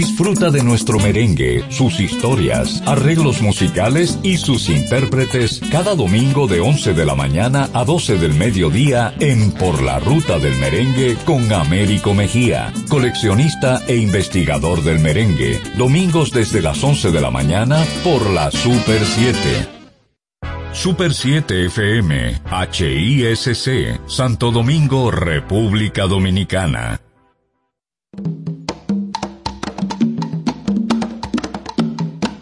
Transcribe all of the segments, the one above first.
Disfruta de nuestro merengue, sus historias, arreglos musicales y sus intérpretes cada domingo de 11 de la mañana a 12 del mediodía en Por la Ruta del Merengue con Américo Mejía, coleccionista e investigador del merengue. Domingos desde las 11 de la mañana por la Super 7. Super 7 FM, HISC, Santo Domingo, República Dominicana.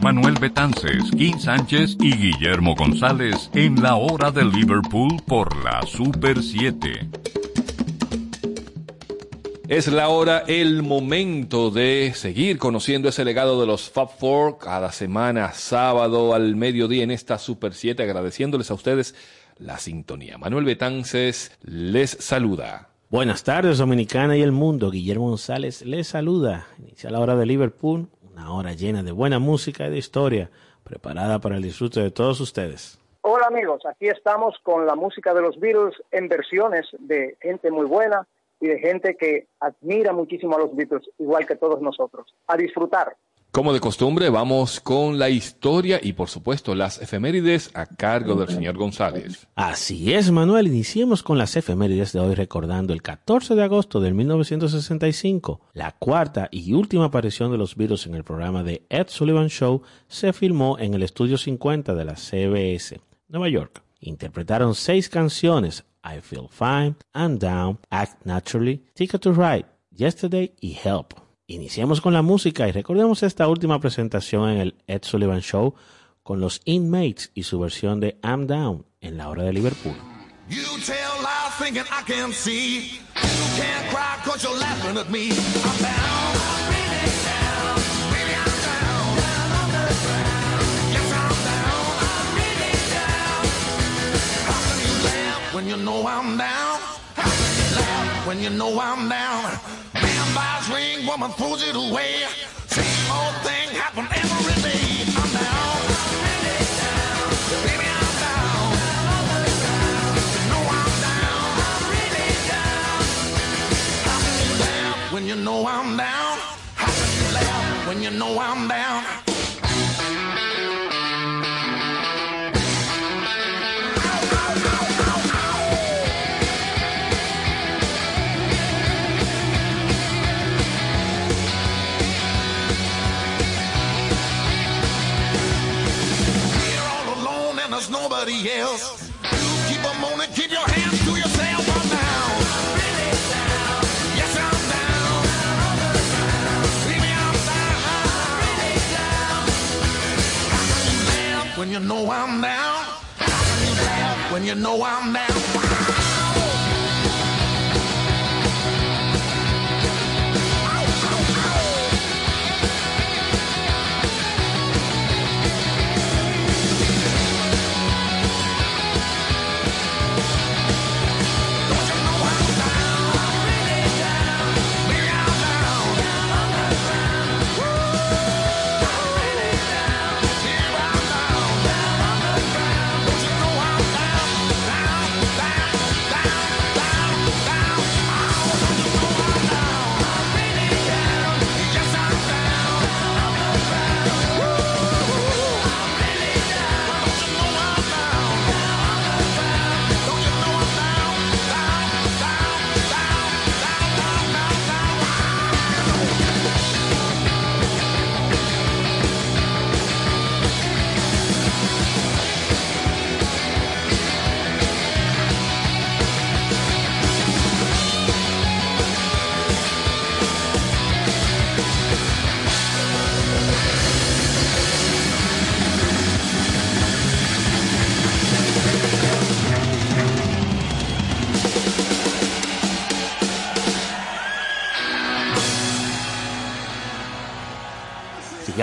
Manuel Betances, Kim Sánchez y Guillermo González en la hora de Liverpool por la Super 7. Es la hora, el momento de seguir conociendo ese legado de los Fab Four cada semana, sábado al mediodía en esta Super 7, agradeciéndoles a ustedes la sintonía. Manuel Betances les saluda. Buenas tardes, Dominicana y el mundo. Guillermo González les saluda. Inicia la hora de Liverpool, una hora llena de buena música y de historia, preparada para el disfrute de todos ustedes. Hola amigos, aquí estamos con la música de los Beatles en versiones de gente muy buena y de gente que admira muchísimo a los Beatles, igual que todos nosotros. A disfrutar. Como de costumbre, vamos con la historia y por supuesto las efemérides a cargo del señor González. Así es, Manuel. Iniciemos con las efemérides de hoy recordando el 14 de agosto de 1965. La cuarta y última aparición de los Beatles en el programa de Ed Sullivan Show se filmó en el estudio 50 de la CBS, Nueva York. Interpretaron seis canciones, I Feel Fine, I'm Down, Act Naturally, Ticket to Ride, Yesterday y Help. Iniciemos con la música y recordemos esta última presentación en el Ed Sullivan Show con los Inmates y su versión de I'm Down en la hora de Liverpool. You tell lies thinking I can see. You can't cry cause you're laughing at me. I'm down. When you know I'm down? How can you laugh when you know I'm down? Damn boss ring, woman throws it away. Same old thing happen every day. I'm down. I'm really down. Baby, I'm down. You know I'm down. I'm really down. How can you laugh when you know I'm down? How can you laugh when you know I'm down? When you know I'm down? When you know I'm down?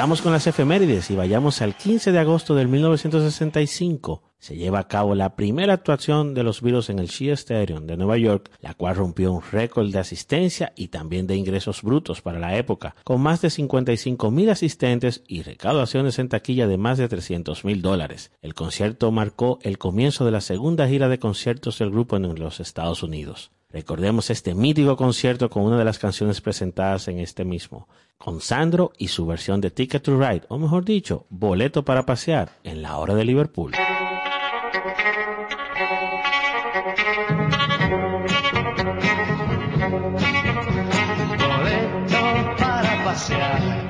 Sigamos con las efemérides y vayamos al 15 de agosto del 1965. Se lleva a cabo la primera actuación de los Beatles en el Shea Stadium de Nueva York, la cual rompió un récord de asistencia y también de ingresos brutos para la época, con más de 55 mil asistentes y recaudaciones en taquilla de más de 300 mil dólares. El concierto marcó el comienzo de la segunda gira de conciertos del grupo en los Estados Unidos. Recordemos este mítico concierto con una de las canciones presentadas en este mismo, con Sandro y su versión de Ticket to Ride, o mejor dicho, boleto para pasear en la hora de Liverpool. Boleto para pasear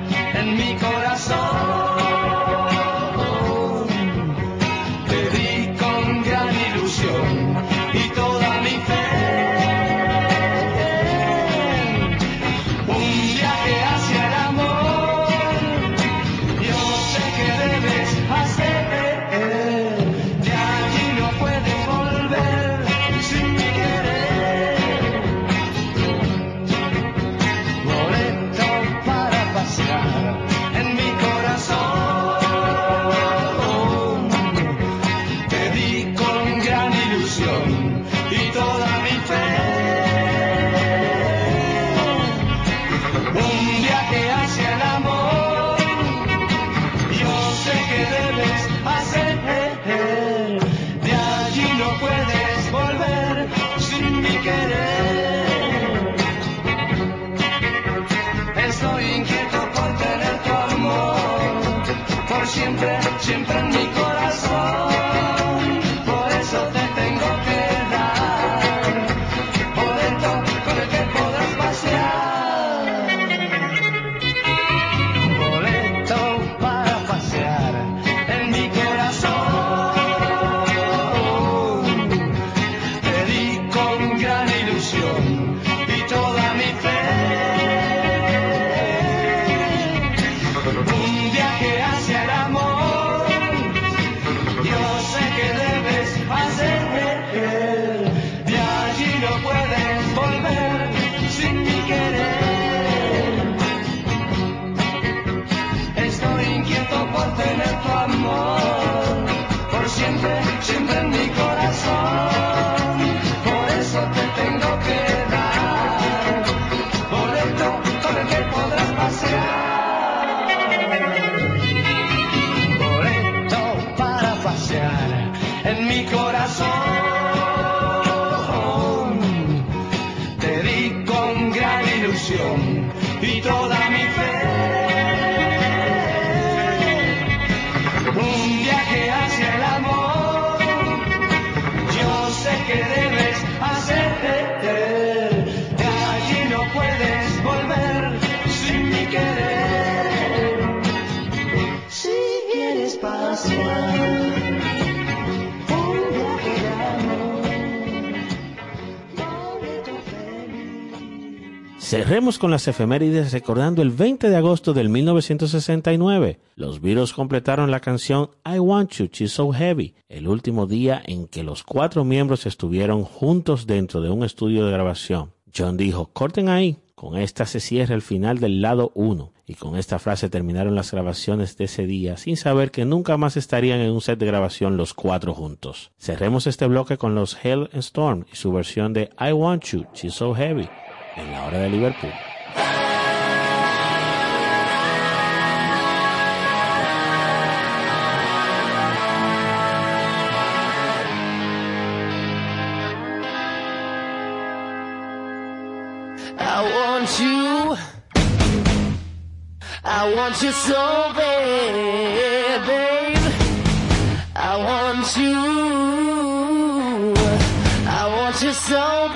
Cerremos con las efemérides recordando el 20 de agosto del 1969. Los Beatles completaron la canción I Want You, She's So Heavy, el último día en que los cuatro miembros estuvieron juntos dentro de un estudio de grabación. John dijo, corten ahí. Con esta se cierra el final del lado 1 y con esta frase terminaron las grabaciones de ese día sin saber que nunca más estarían en un set de grabación los cuatro juntos. Cerremos este bloque con los Hell and Storm y su versión de I Want You, She's So Heavy en la hora de Liverpool. I want you. I want you so bad, babe. I want you. I want you so bad.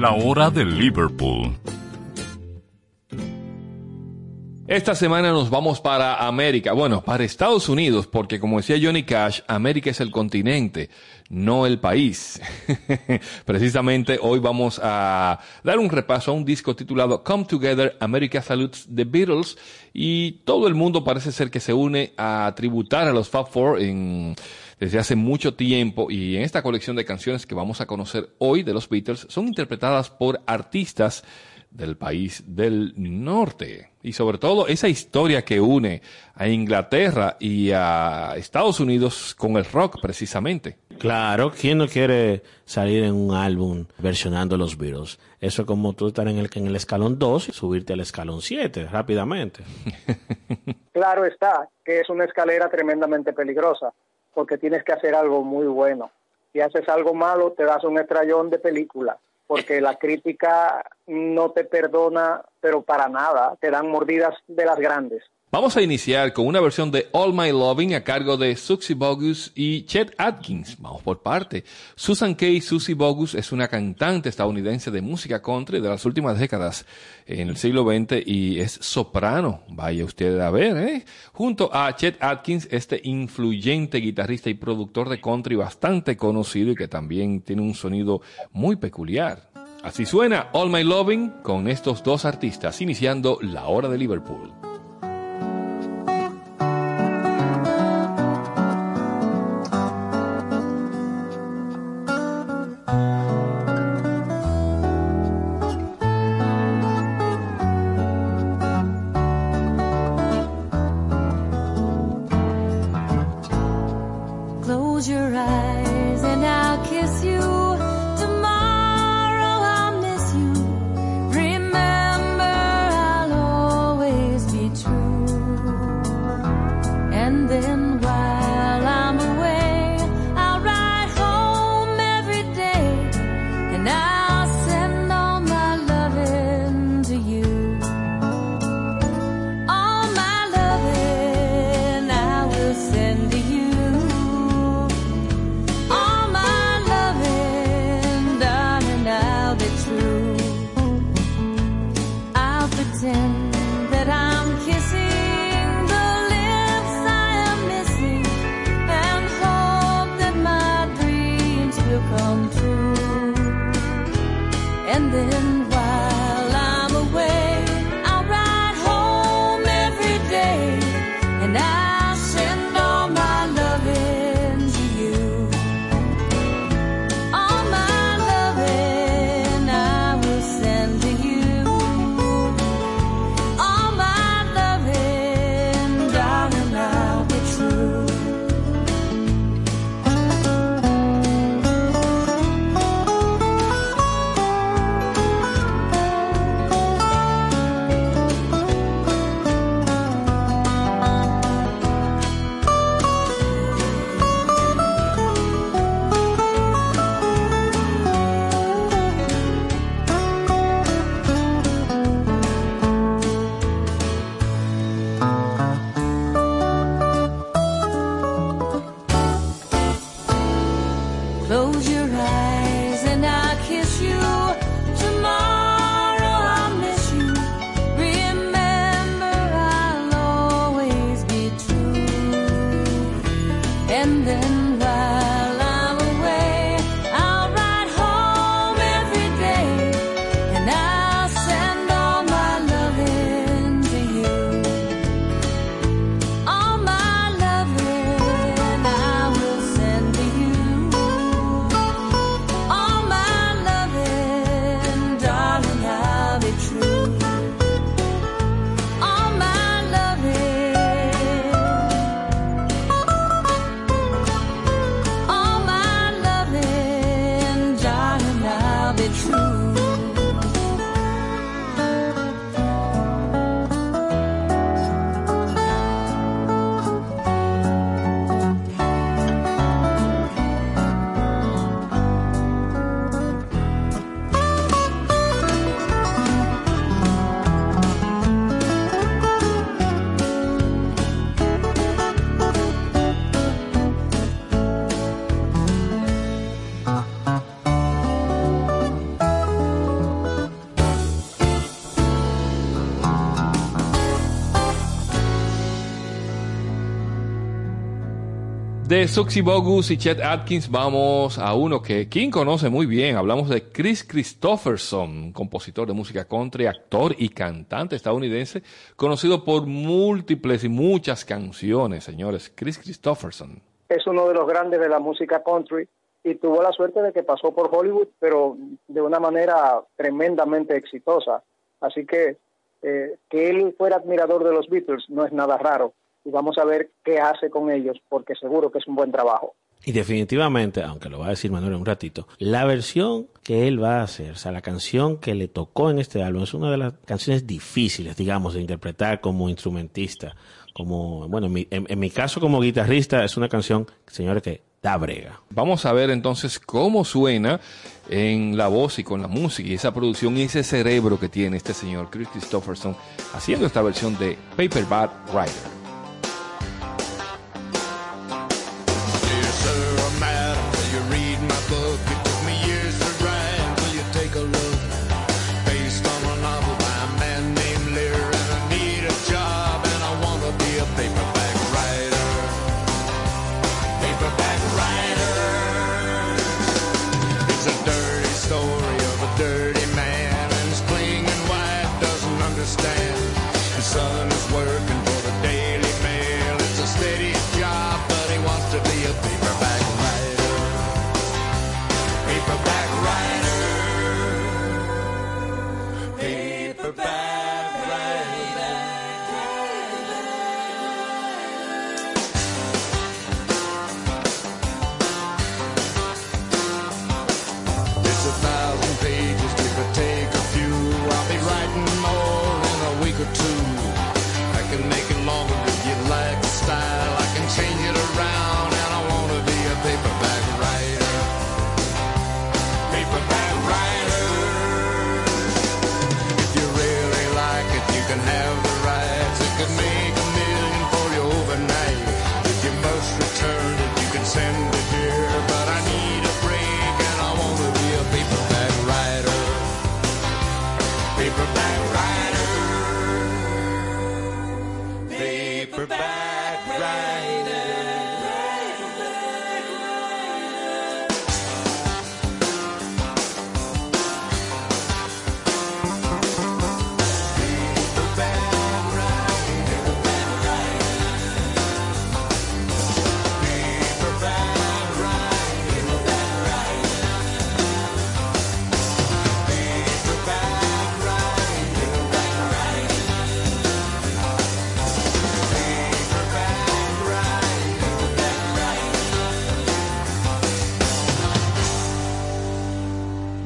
La hora de Liverpool. Esta semana nos vamos para América, bueno, para Estados Unidos, porque como decía Johnny Cash, América es el continente, no el país. Precisamente hoy vamos a dar un repaso a un disco titulado Come Together, America Salutes the Beatles, y todo el mundo parece ser que se une a tributar a los Fab Four en desde hace mucho tiempo y en esta colección de canciones que vamos a conocer hoy de los Beatles son interpretadas por artistas del país del norte. Y sobre todo esa historia que une a Inglaterra y a Estados Unidos con el rock precisamente. Claro, ¿quién no quiere salir en un álbum versionando los Beatles? Eso es como tú estar en el, en el escalón 2 y subirte al escalón 7 rápidamente. Claro está, que es una escalera tremendamente peligrosa, porque tienes que hacer algo muy bueno. Si haces algo malo, te das un estrellón de película, porque la crítica no te perdona, pero para nada, te dan mordidas de las grandes. Vamos a iniciar con una versión de All My Loving a cargo de Susie Bogus y Chet Atkins. Vamos por parte. Susan Kay Susie Bogus es una cantante estadounidense de música country de las últimas décadas en el siglo XX y es soprano. Vaya usted a ver, ¿eh? Junto a Chet Atkins, este influyente guitarrista y productor de country bastante conocido y que también tiene un sonido muy peculiar. Así suena All My Loving con estos dos artistas iniciando la hora de Liverpool. And then Suxy Bogus y Chet Atkins vamos a uno que King conoce muy bien. Hablamos de Chris Christopherson, compositor de música country, actor y cantante estadounidense, conocido por múltiples y muchas canciones, señores. Chris Christopherson. Es uno de los grandes de la música country y tuvo la suerte de que pasó por Hollywood, pero de una manera tremendamente exitosa. Así que eh, que él fuera admirador de los Beatles no es nada raro. Y vamos a ver qué hace con ellos, porque seguro que es un buen trabajo. Y definitivamente, aunque lo va a decir Manuel en un ratito, la versión que él va a hacer, o sea, la canción que le tocó en este álbum es una de las canciones difíciles, digamos, de interpretar como instrumentista. Como, bueno, en mi, en- en mi caso como guitarrista es una canción, señores, que da brega. Vamos a ver entonces cómo suena en la voz y con la música y esa producción y ese cerebro que tiene este señor Chris Christopherson haciendo esta versión de Paperback Rider.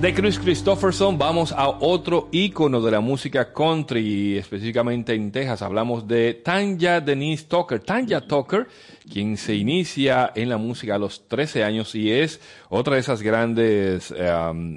De Chris Christopherson vamos a otro ícono de la música country, específicamente en Texas. Hablamos de Tanya Denise Tucker. Tanya Tucker, quien se inicia en la música a los 13 años y es otra de esas grandes eh,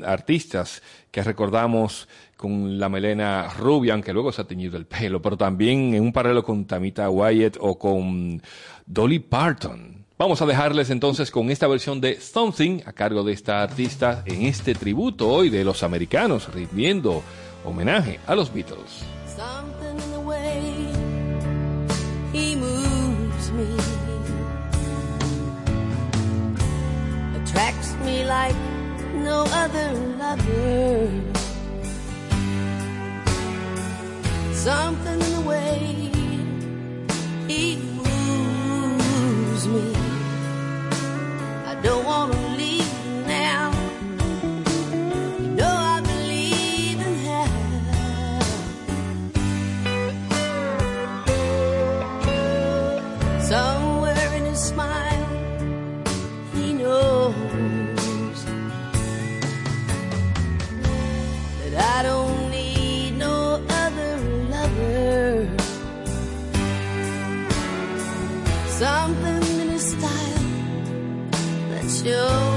artistas que recordamos con la melena rubia, aunque luego se ha teñido el pelo, pero también en un paralelo con Tamita Wyatt o con Dolly Parton. Vamos a dejarles entonces con esta versión de Something a cargo de esta artista en este tributo hoy de los americanos rindiendo homenaje a los Beatles. Something in the way he moves me attracts me like no other lover. Something in the way he moves me. Something in his style know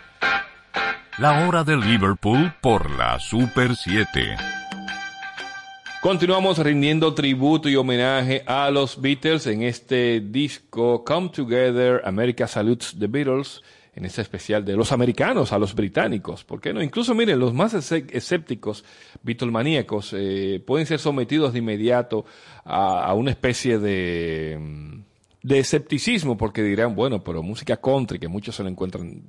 La hora de Liverpool por la Super 7. Continuamos rindiendo tributo y homenaje a los Beatles en este disco Come Together, America Salutes the Beatles, en este especial de los americanos a los británicos. ¿Por qué no? Incluso, miren, los más escé- escépticos, bitolmaníacos, eh, pueden ser sometidos de inmediato a, a una especie de, mm, de escepticismo, porque dirán, bueno, pero música country, que muchos se lo encuentran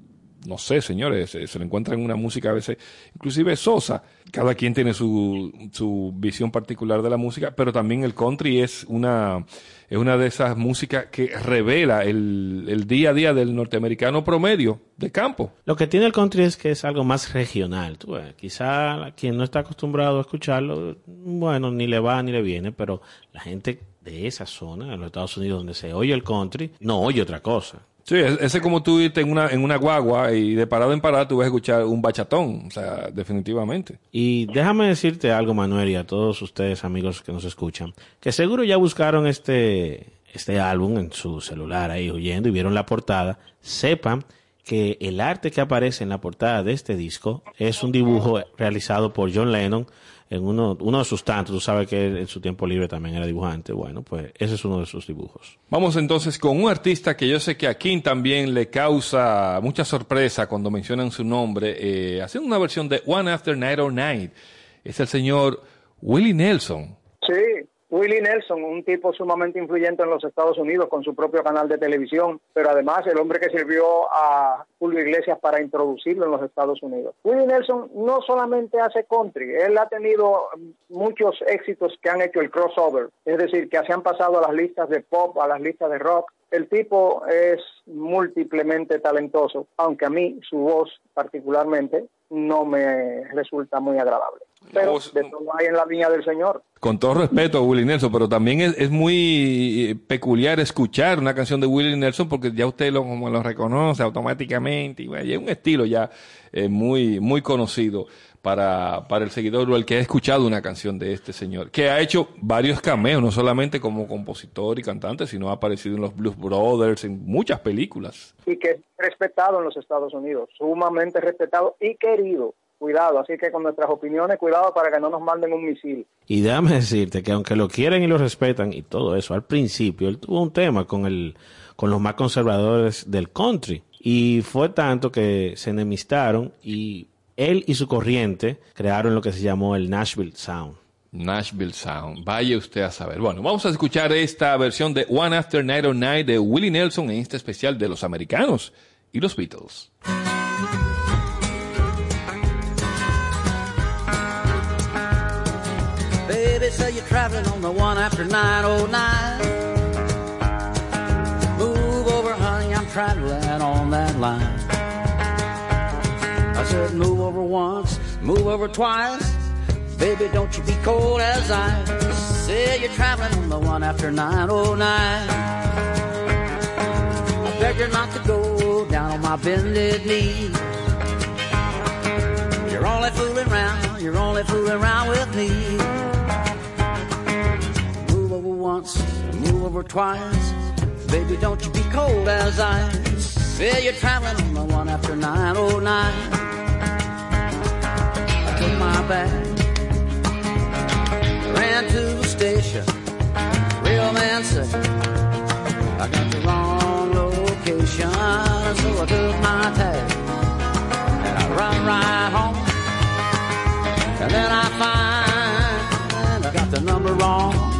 no sé, señores, se, se le encuentra en una música a veces inclusive sosa. Cada quien tiene su, su visión particular de la música, pero también el country es una, es una de esas músicas que revela el, el día a día del norteamericano promedio de campo. Lo que tiene el country es que es algo más regional. Tú quizá quien no está acostumbrado a escucharlo, bueno, ni le va ni le viene, pero la gente de esa zona, en los Estados Unidos, donde se oye el country, no oye otra cosa. Sí, es- ese es como tú irte en una, en una guagua y de parada en parada tú vas a escuchar un bachatón, o sea, definitivamente. Y déjame decirte algo, Manuel, y a todos ustedes, amigos que nos escuchan, que seguro ya buscaron este, este álbum en su celular ahí oyendo y vieron la portada. Sepan que el arte que aparece en la portada de este disco es un dibujo realizado por John Lennon en uno, uno de sus tantos. Tú sabes que él en su tiempo libre también era dibujante. Bueno, pues ese es uno de sus dibujos. Vamos entonces con un artista que yo sé que a King también le causa mucha sorpresa cuando mencionan su nombre, eh, haciendo una versión de One After Night or Night. Es el señor Willie Nelson. Sí, Willie Nelson, un tipo sumamente influyente en los Estados Unidos con su propio canal de televisión, pero además el hombre que sirvió a Julio Iglesias para introducirlo en los Estados Unidos. Willie Nelson no solamente hace country, él ha tenido muchos éxitos que han hecho el crossover, es decir, que se han pasado a las listas de pop, a las listas de rock. El tipo es múltiplemente talentoso, aunque a mí su voz particularmente no me resulta muy agradable. Pero de todo hay en la viña del Señor. Con todo respeto a Willie Nelson, pero también es, es muy eh, peculiar escuchar una canción de Willie Nelson porque ya usted lo, como lo reconoce automáticamente y bueno, es un estilo ya eh, muy, muy conocido para, para el seguidor o el que ha escuchado una canción de este señor, que ha hecho varios cameos, no solamente como compositor y cantante, sino ha aparecido en los Blues Brothers, en muchas películas. y que es respetado en los Estados Unidos, sumamente respetado y querido. Cuidado, así que con nuestras opiniones, cuidado para que no nos manden un misil. Y déjame decirte que aunque lo quieren y lo respetan y todo eso, al principio él tuvo un tema con el con los más conservadores del country y fue tanto que se enemistaron y él y su corriente crearon lo que se llamó el Nashville Sound. Nashville Sound. Vaya usted a saber. Bueno, vamos a escuchar esta versión de One After Night or Night de Willie Nelson en este especial de los americanos y los Beatles. Traveling on the one after 909. Move over, honey, I'm traveling on that line. I said, move over once, move over twice. Baby, don't you be cold as ice. Say you're traveling on the one after 909. I beg you not to go down on my bended knee. You're only fooling around, you're only fooling around with me. Move over once, move over twice. Baby, don't you be cold as ice. Say you're traveling on the one after 909. I took my bag, ran to the station. Real man said, I got the wrong location. So I took my tag and I run right home. And then I find I got the number wrong.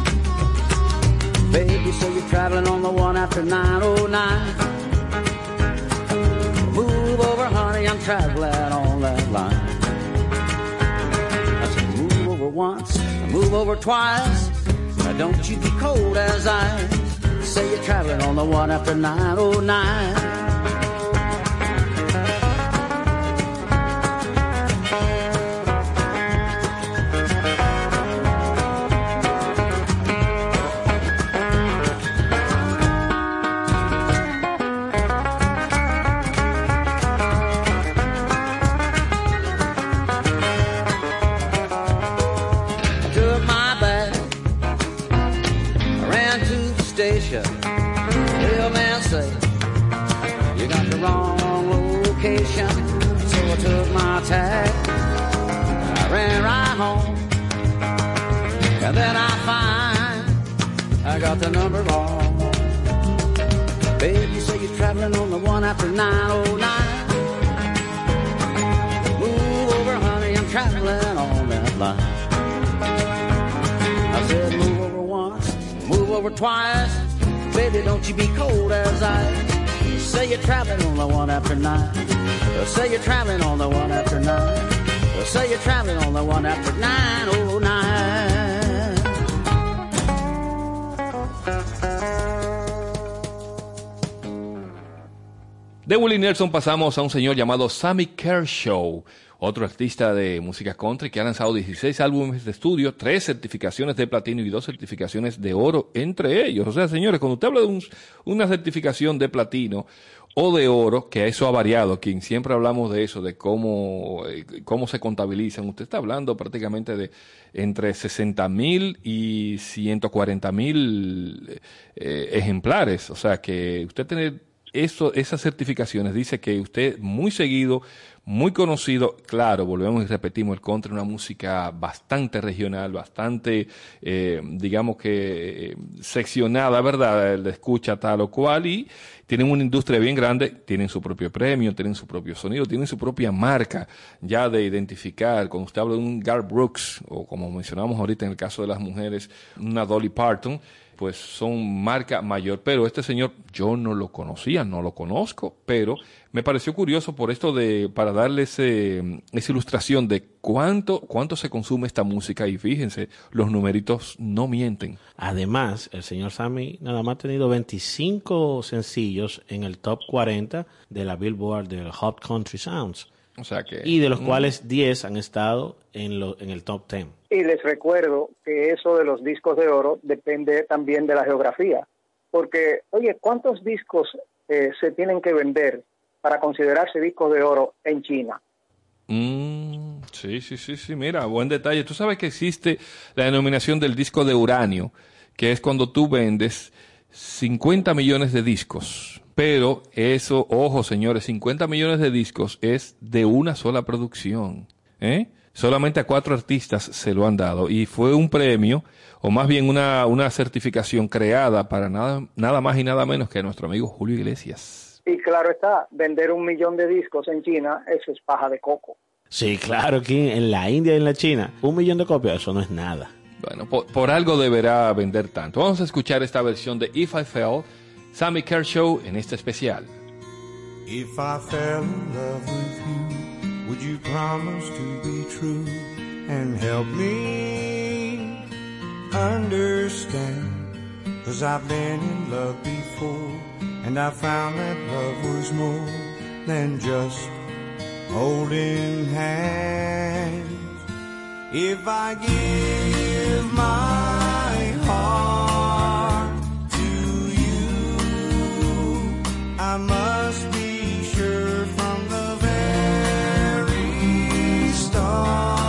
Baby, so you're traveling on the one after 909. Move over, honey, I'm traveling on that line. I said, move over once, move over twice. Now don't you be cold as ice. Say you're traveling on the one after 909. Station. Real man said, you got the wrong location. So I took my tag, I ran right home. And then I find I got the number wrong. Baby, you say you're traveling traveling on the one after 909. Move over, honey, I'm traveling on that line. I said, move over once, move over twice. Baby, don't you be cold as ice. Say you're traveling on the one after nine. Say you're traveling on the one after nine. Say you're traveling on the one after nine oh nine. De Willie Nelson pasamos a un señor llamado Sammy Kershaw, otro artista de música country que ha lanzado 16 álbumes de estudio, 3 certificaciones de platino y 2 certificaciones de oro entre ellos. O sea, señores, cuando usted habla de un- una certificación de platino o de oro, que eso ha variado, quien siempre hablamos de eso, de cómo, eh, cómo se contabilizan, usted está hablando prácticamente de entre 60 mil y 140 mil eh, ejemplares. O sea, que usted tiene eso, esas certificaciones dice que usted muy seguido, muy conocido, claro, volvemos y repetimos, el country es una música bastante regional, bastante, eh, digamos que eh, seccionada, ¿verdad? El escucha tal o cual y tienen una industria bien grande, tienen su propio premio, tienen su propio sonido, tienen su propia marca ya de identificar. Cuando usted habla de un Gar Brooks, o como mencionamos ahorita en el caso de las mujeres, una Dolly Parton, pues son marca mayor. Pero este señor yo no lo conocía, no lo conozco, pero me pareció curioso por esto de, para darle ese, esa ilustración de cuánto, cuánto se consume esta música y fíjense, los numeritos no mienten. Además, el señor Sammy nada más ha tenido 25 sencillos en el top 40 de la Billboard del Hot Country Sounds, O sea que... y de los cuales 10 han estado en, lo- en el top 10. Y les recuerdo que eso de los discos de oro depende también de la geografía. Porque, oye, ¿cuántos discos eh, se tienen que vender para considerarse discos de oro en China? Mm, sí, sí, sí, sí, mira, buen detalle. Tú sabes que existe la denominación del disco de uranio, que es cuando tú vendes 50 millones de discos. Pero eso, ojo señores, 50 millones de discos es de una sola producción. ¿eh? Solamente a cuatro artistas se lo han dado y fue un premio, o más bien una, una certificación creada para nada, nada más y nada menos que a nuestro amigo Julio Iglesias. Y claro está, vender un millón de discos en China, eso es paja de coco. Sí, claro, aquí en la India y en la China, un millón de copias, eso no es nada. Bueno, por, por algo deberá vender tanto. Vamos a escuchar esta versión de If I Fell, Sammy Kershaw en este especial. If I fell in love with you, would you promise to be true and help me understand? Cause I've been in love before and I found that love was more than just holding hands. If I give my heart I must be sure from the very start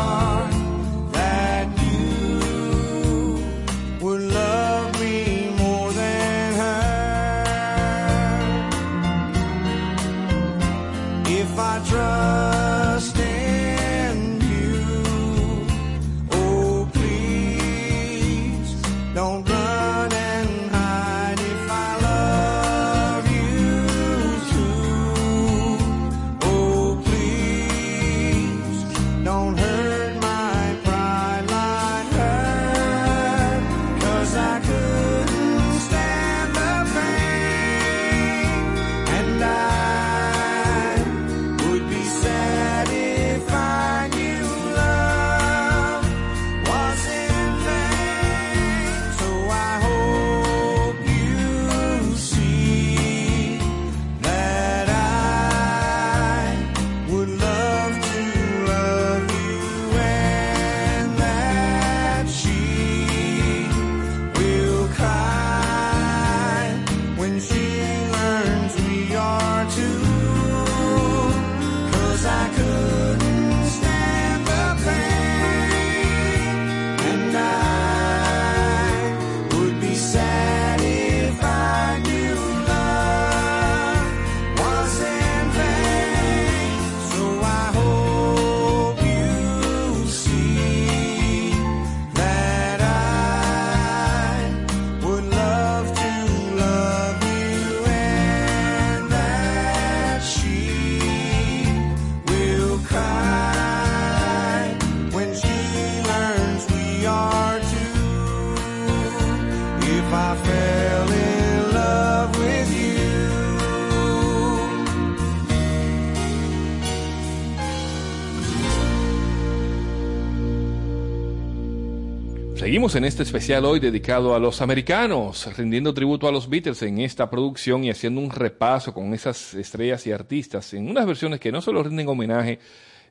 En este especial hoy dedicado a los americanos, rindiendo tributo a los Beatles en esta producción y haciendo un repaso con esas estrellas y artistas en unas versiones que no solo rinden homenaje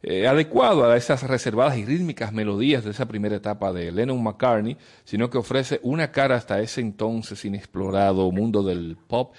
eh, adecuado a esas reservadas y rítmicas melodías de esa primera etapa de Lennon McCartney, sino que ofrece una cara hasta ese entonces inexplorado mundo del pop,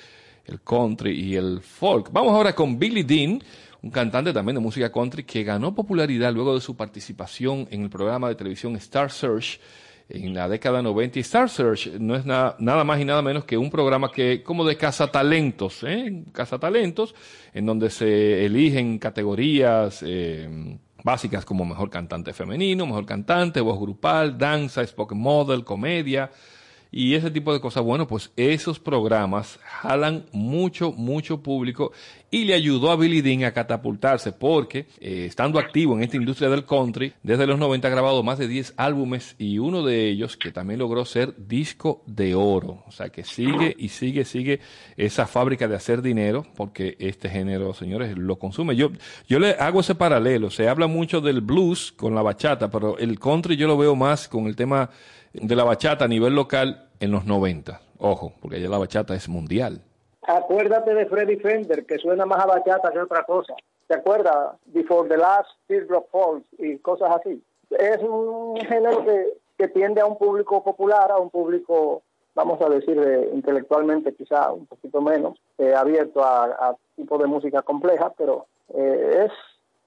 el country y el folk. Vamos ahora con Billy Dean, un cantante también de música country que ganó popularidad luego de su participación en el programa de televisión Star Search en la década 90. Y Star Search no es na- nada más y nada menos que un programa que como de cazatalentos, ¿eh? cazatalentos, en donde se eligen categorías eh, básicas como mejor cantante femenino, mejor cantante, voz grupal, danza, spoken model, comedia y ese tipo de cosas. Bueno, pues esos programas jalan mucho, mucho público y le ayudó a Billy Dean a catapultarse porque eh, estando activo en esta industria del country, desde los 90 ha grabado más de 10 álbumes y uno de ellos que también logró ser disco de oro. O sea que sigue y sigue, sigue esa fábrica de hacer dinero porque este género, señores, lo consume. Yo, yo le hago ese paralelo. Se habla mucho del blues con la bachata, pero el country yo lo veo más con el tema de la bachata a nivel local en los 90. Ojo, porque ya la bachata es mundial. Acuérdate de Freddy Fender, que suena más a bachata que otra cosa. ¿Te acuerdas? Before the Last Teardrop Falls y cosas así. Es un género que, que tiende a un público popular, a un público, vamos a decir, de- intelectualmente quizá un poquito menos, eh, abierto a, a tipo de música compleja, pero eh, es,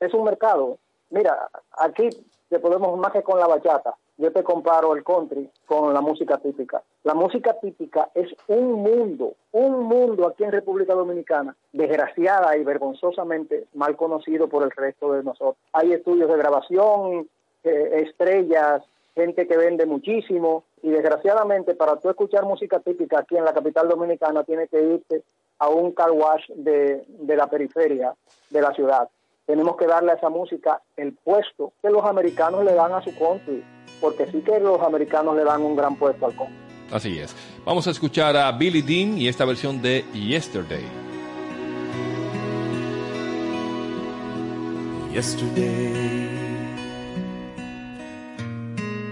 es un mercado. Mira, aquí te podemos más que con la bachata. Yo te comparo el country con la música típica. La música típica es un mundo, un mundo aquí en República Dominicana, desgraciada y vergonzosamente mal conocido por el resto de nosotros. Hay estudios de grabación, eh, estrellas, gente que vende muchísimo y desgraciadamente para tú escuchar música típica aquí en la capital dominicana tienes que irte a un car wash de, de la periferia de la ciudad. Tenemos que darle a esa música el puesto que los americanos le dan a su country, porque sí que los americanos le dan un gran puesto al country. Así es. Vamos a escuchar a Billy Dean y esta versión de Yesterday. yesterday.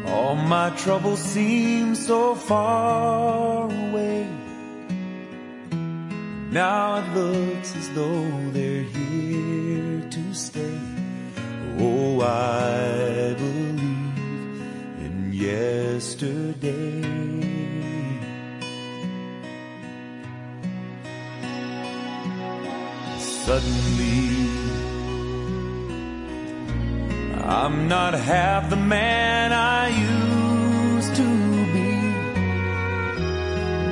All my troubles seem so far away. Now it looks as though they're here stay. Oh, I believe in yesterday. Suddenly, I'm not half the man I used to be.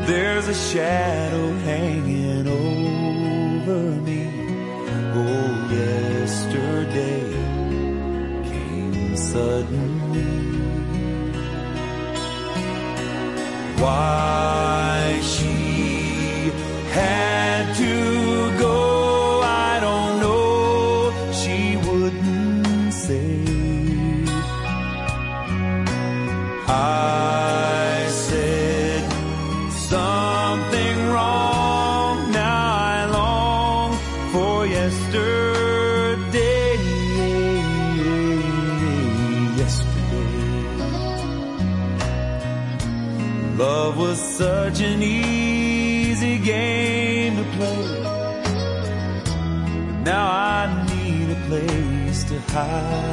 There's a shadow hanging came suddenly. Why she had high.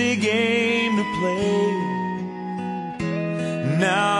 game to play. Now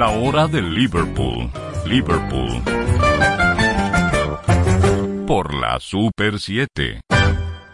La hora de Liverpool. Liverpool. Por la Super 7.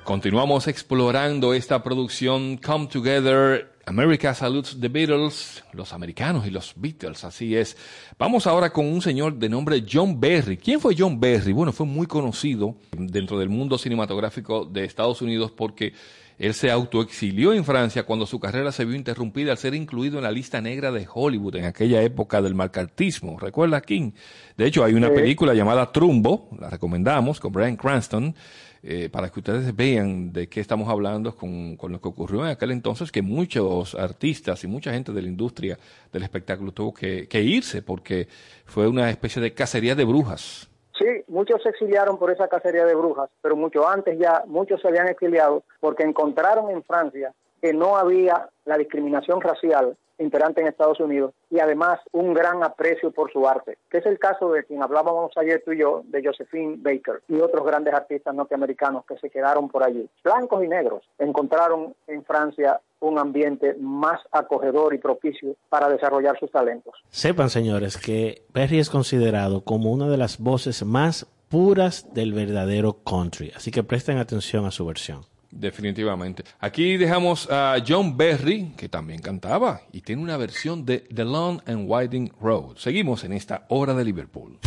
Continuamos explorando esta producción Come Together. America Salutes the Beatles, los americanos y los Beatles, así es. Vamos ahora con un señor de nombre John Berry. ¿Quién fue John Berry? Bueno, fue muy conocido dentro del mundo cinematográfico de Estados Unidos porque él se autoexilió en Francia cuando su carrera se vio interrumpida al ser incluido en la lista negra de Hollywood en aquella época del marcartismo. ¿Recuerda, King? De hecho, hay una Sí. película llamada Trumbo, la recomendamos, con Brian Cranston, eh, para que ustedes vean de qué estamos hablando con, con lo que ocurrió en aquel entonces, que muchos artistas y mucha gente de la industria del espectáculo tuvo que, que irse porque fue una especie de cacería de brujas. Sí, muchos se exiliaron por esa cacería de brujas, pero mucho antes ya muchos se habían exiliado porque encontraron en Francia que no había la discriminación racial imperante en Estados Unidos y además un gran aprecio por su arte, que es el caso de quien hablábamos ayer tú y yo, de Josephine Baker y otros grandes artistas norteamericanos que se quedaron por allí, blancos y negros, encontraron en Francia un ambiente más acogedor y propicio para desarrollar sus talentos. Sepan, señores, que Perry es considerado como una de las voces más puras del verdadero country, así que presten atención a su versión. Definitivamente. Aquí dejamos a John Berry, que también cantaba, y tiene una versión de The Long and Winding Road. Seguimos en esta hora de Liverpool.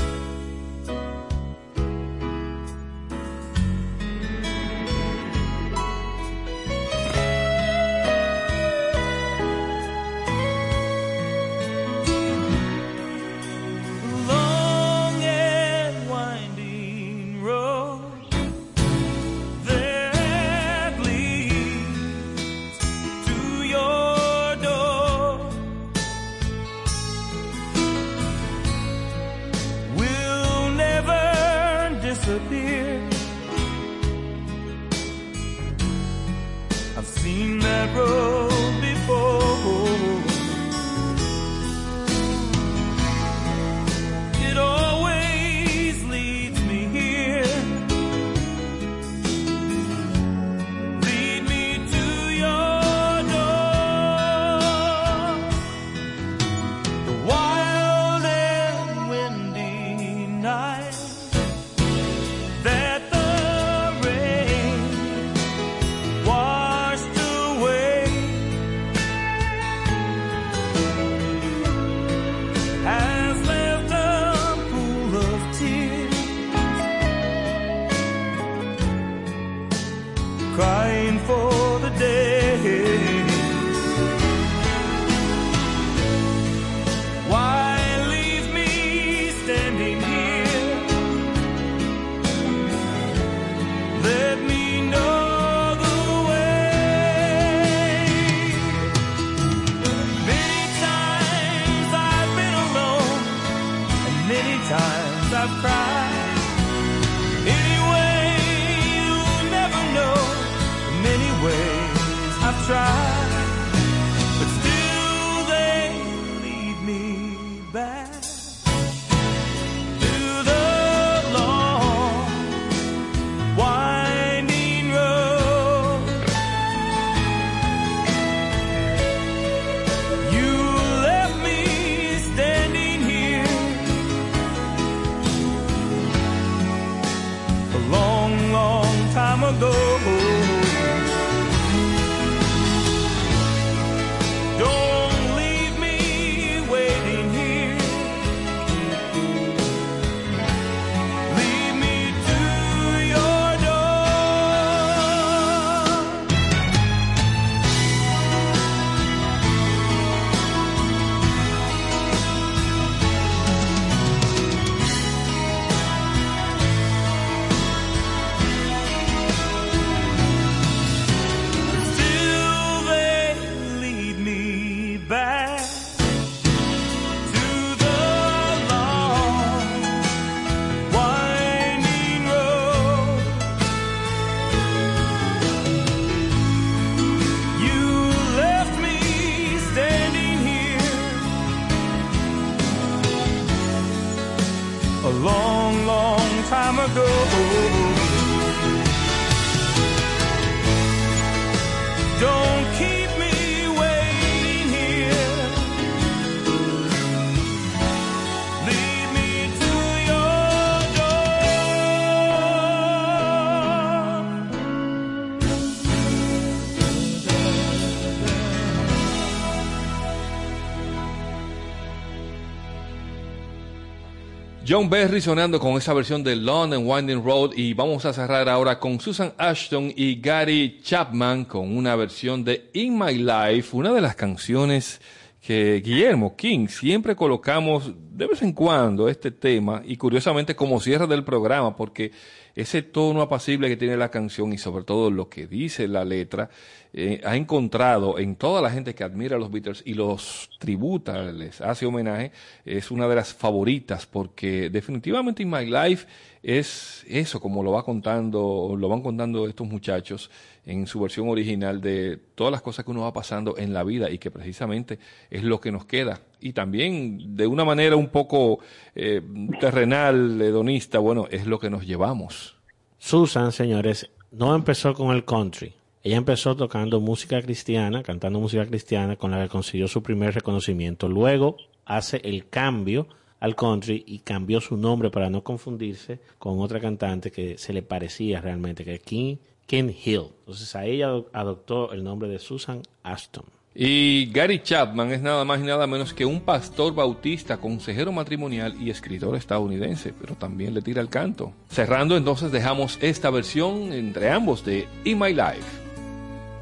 John Berry sonando con esa versión de Long and Winding Road y vamos a cerrar ahora con Susan Ashton y Gary Chapman con una versión de In My Life, una de las canciones que Guillermo King siempre colocamos de vez en cuando este tema y curiosamente como cierre del programa porque ese tono apacible que tiene la canción y sobre todo lo que dice la letra eh, ha encontrado en toda la gente que admira a los Beatles y los tributa, les hace homenaje, es una de las favoritas porque definitivamente In My Life es eso como lo va contando, lo van contando estos muchachos en su versión original de todas las cosas que uno va pasando en la vida y que precisamente es lo que nos queda. Y también de una manera un poco eh, terrenal, hedonista, bueno, es lo que nos llevamos. Susan, señores, no empezó con el country. Ella empezó tocando música cristiana, cantando música cristiana, con la que consiguió su primer reconocimiento. Luego hace el cambio al country y cambió su nombre para no confundirse con otra cantante que se le parecía realmente, que King, Ken Hill. Entonces a ella adoptó el nombre de Susan Ashton. Y Gary Chapman es nada más y nada menos que un pastor bautista, consejero matrimonial y escritor estadounidense, pero también le tira el canto. Cerrando entonces dejamos esta versión entre ambos de In My Life.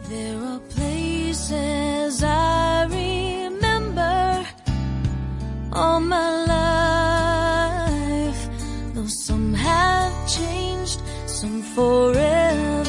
There are places I remember all my life, though some have changed, some forever,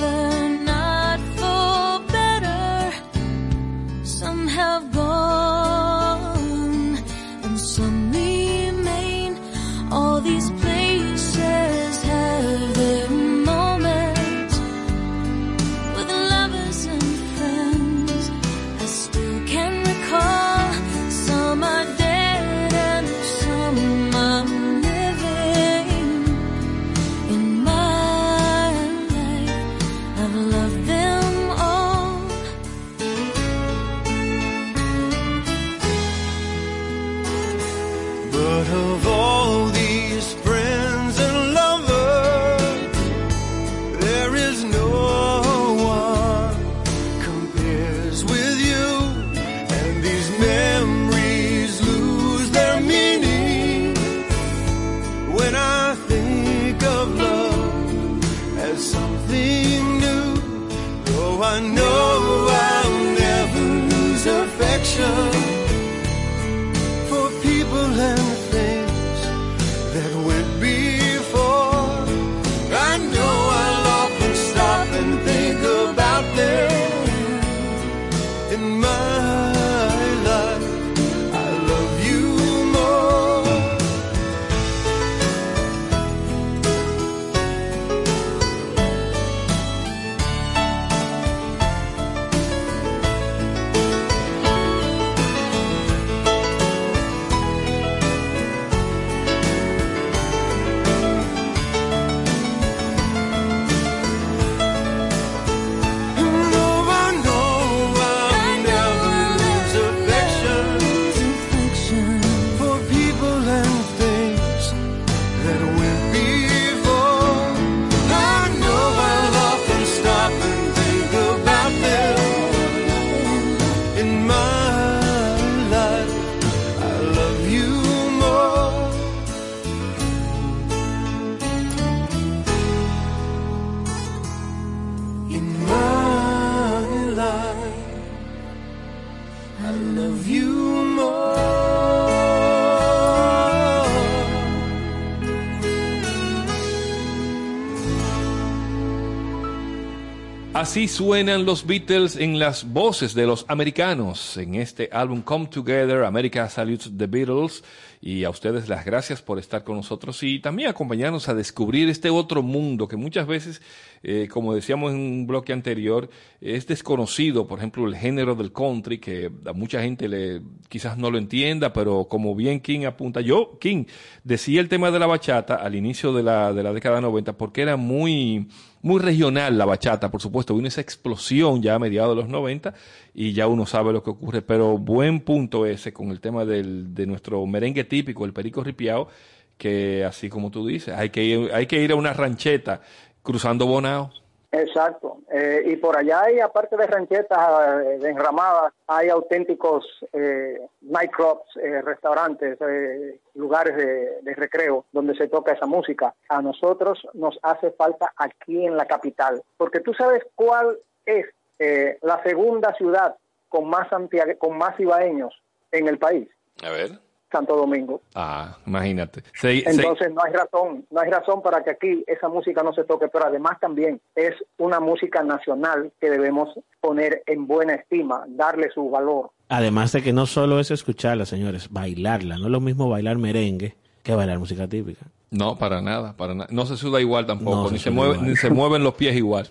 Así suenan los Beatles en las voces de los americanos en este álbum Come Together, America Salutes the Beatles. Y a ustedes las gracias por estar con nosotros y también acompañarnos a descubrir este otro mundo que muchas veces, eh, como decíamos en un bloque anterior, es desconocido. Por ejemplo, el género del country, que a mucha gente le, quizás no lo entienda, pero como bien King apunta, yo, King, decía el tema de la bachata al inicio de la, de la década 90 porque era muy, muy regional la bachata, por supuesto, vino esa explosión ya a mediados de los 90 y ya uno sabe lo que ocurre, pero buen punto ese con el tema del, de nuestro merengue típico, el perico ripiao, que así como tú dices, hay que ir, hay que ir a una rancheta cruzando Bonao. Exacto. Eh, y por allá hay, aparte de ranchetas eh, de enramadas, hay auténticos eh, nightclubs, eh, restaurantes, eh, lugares de, recreo donde se toca esa música. A nosotros nos hace falta aquí en la capital, porque tú sabes cuál es eh, la segunda ciudad con más santiague- con más ibaeños en el país, A ver. Santo Domingo. Ah, imagínate. Se- se- Entonces no hay razón, no hay razón para que aquí esa música no se toque, pero además también es una música nacional que debemos poner en buena estima, darle su valor. Además de que no solo es escucharla, señores, bailarla. No es lo mismo bailar merengue que bailar música típica. No, para nada, para nada. No se suda igual tampoco, No se ni, se suda mueve, igual. ni se mueven los pies igual.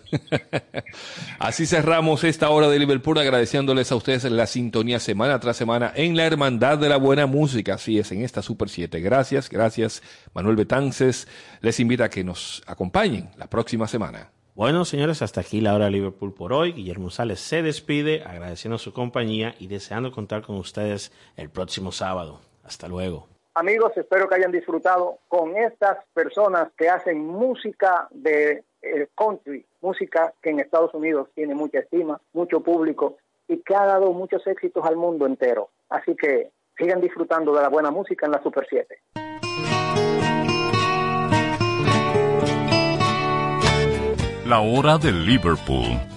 Así cerramos esta hora de Liverpool agradeciéndoles a ustedes la sintonía semana tras semana en la hermandad de la buena música. Así es, en esta Super 7. Gracias, gracias. Manuel Betances les invita a que nos acompañen la próxima semana. Bueno, señores, hasta aquí la hora de Liverpool por hoy. Guillermo Sales se despide agradeciendo su compañía y deseando contar con ustedes el próximo sábado. Hasta luego. Amigos, espero que hayan disfrutado con estas personas que hacen música de eh, country, música que en Estados Unidos tiene mucha estima, mucho público y que ha dado muchos éxitos al mundo entero. Así que sigan disfrutando de la buena música en la Super 7. La hora de Liverpool.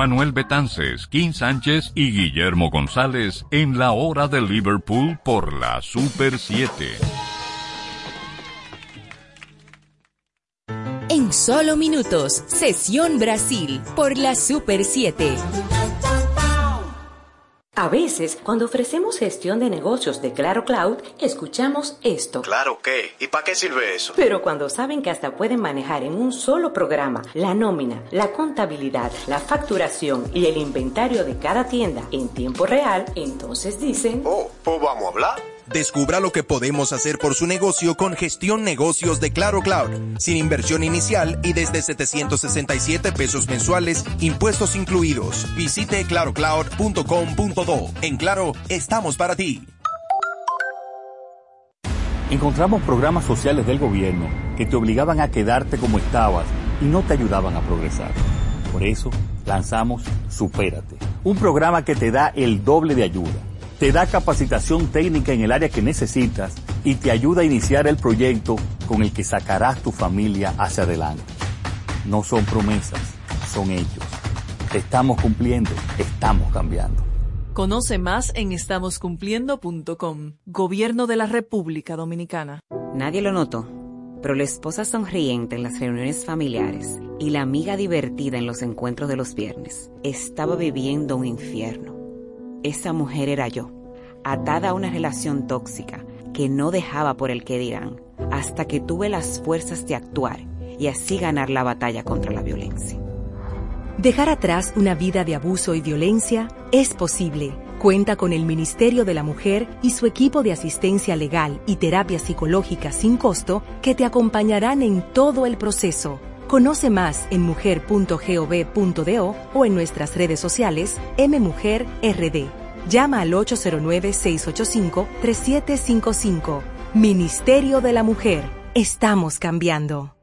Manuel Betances, Kim Sánchez y Guillermo González en la hora de Liverpool por la Super 7. En solo minutos, Sesión Brasil por la Super 7. A veces, cuando ofrecemos gestión de negocios de Claro Cloud, escuchamos esto. ¿Claro qué? ¿Y para qué sirve eso? Pero cuando saben que hasta pueden manejar en un solo programa la nómina, la contabilidad, la facturación y el inventario de cada tienda en tiempo real, entonces dicen... Oh, pues vamos a hablar. Descubra lo que podemos hacer por su negocio con gestión negocios de Claro Cloud, sin inversión inicial y desde 767 pesos mensuales, impuestos incluidos. Visite clarocloud.com.do. En Claro, estamos para ti. Encontramos programas sociales del gobierno que te obligaban a quedarte como estabas y no te ayudaban a progresar. Por eso lanzamos Supérate, un programa que te da el doble de ayuda te da capacitación técnica en el área que necesitas y te ayuda a iniciar el proyecto con el que sacarás tu familia hacia adelante. No son promesas, son hechos. Te estamos cumpliendo, estamos cambiando. Conoce más en estamoscumpliendo.com. Gobierno de la República Dominicana. Nadie lo notó, pero la esposa sonriente en las reuniones familiares y la amiga divertida en los encuentros de los viernes estaba viviendo un infierno. Esa mujer era yo, atada a una relación tóxica que no dejaba por el que dirán, hasta que tuve las fuerzas de actuar y así ganar la batalla contra la violencia. Dejar atrás una vida de abuso y violencia es posible. Cuenta con el Ministerio de la Mujer y su equipo de asistencia legal y terapia psicológica sin costo que te acompañarán en todo el proceso. Conoce más en mujer.gov.do o en nuestras redes sociales mmujerrd. Llama al 809-685-3755. Ministerio de la Mujer. Estamos cambiando.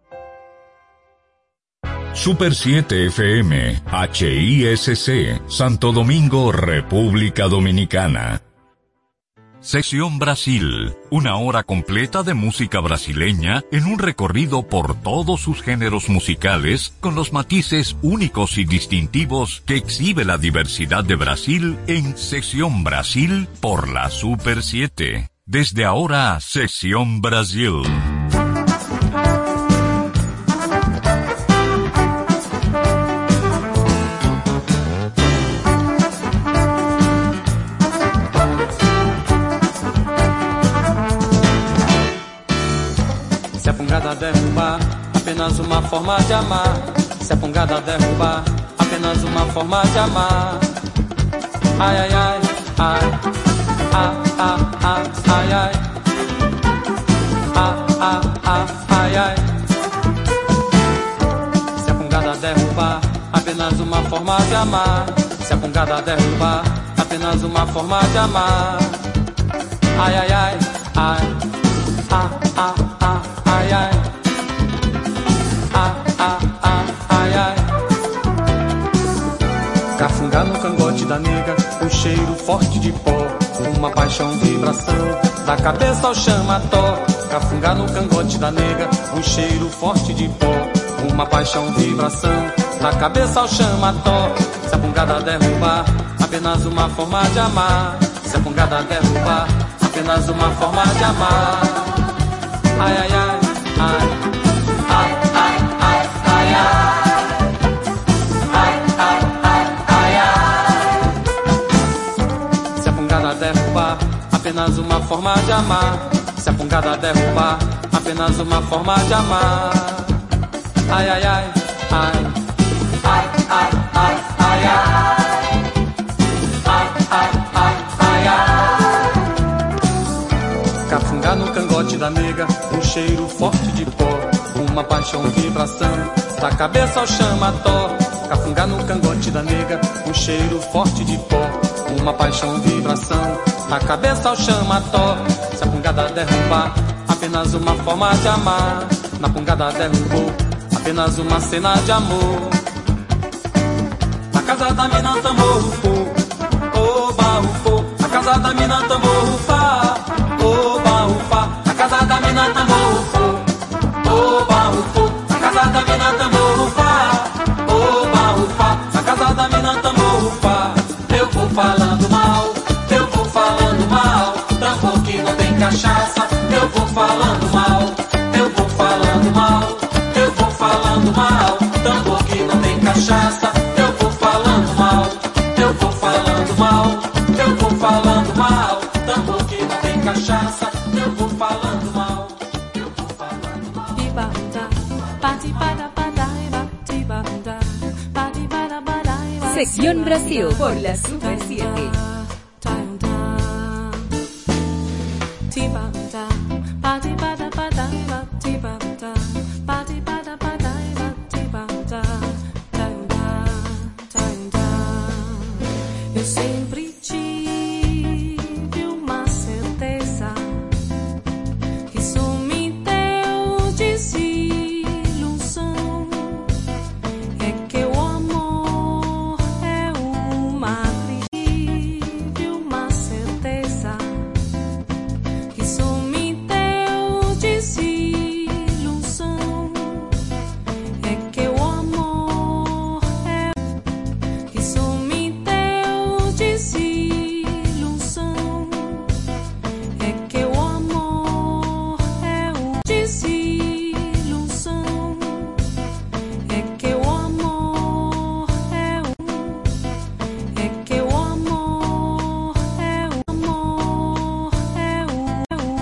Super 7 FM, HISC, Santo Domingo, República Dominicana. Sección Brasil, una hora completa de música brasileña en un recorrido por todos sus géneros musicales con los matices únicos y distintivos que exhibe la diversidad de Brasil en Sección Brasil por la Super 7. Desde ahora, Sección Brasil. Uma forma de amar. Se a pungada derrubar, apenas uma forma de amar. Ai, ai, ai, ai. Ah, ah, ah, ai, ai. Ah, ah, ah, ai, ai. Se a derrubar, apenas uma forma de amar. Se a pungada derrubar, apenas uma forma de amar. Ai, ai, ai, ai. Ah, ah, ah, ai, da nega, um cheiro forte de pó. Uma paixão, vibração, da cabeça ao chamató. Cafungar no cangote da nega, um cheiro forte de pó. Uma paixão, vibração, da cabeça ao chamató. Se a pungada derrubar, apenas uma forma de amar. Se a pungada derrubar, apenas uma forma de amar. Ai, ai, ai, ai. Ai, apenas uma forma de amar. Se a pungada derrubar, apenas uma forma de amar. Ai, ai, ai, ai. Ai, ai, ai, ai, ai. Ai, ai, ai, ai, ai. Cafungar no cangote da nega, um cheiro forte de pó, uma paixão, vibração, da cabeça ao chamató. Cafungar no cangote da nega, um cheiro forte de pó, uma paixão, vibração, da cabeça ao chamató. Se a pungada derrubar, apenas uma forma de amar. Na pungada derrubou, apenas uma cena de amor. casa da mina tambor rufou, barro rufou. A casa da mina tambor rufar, Sección Brasil por la Super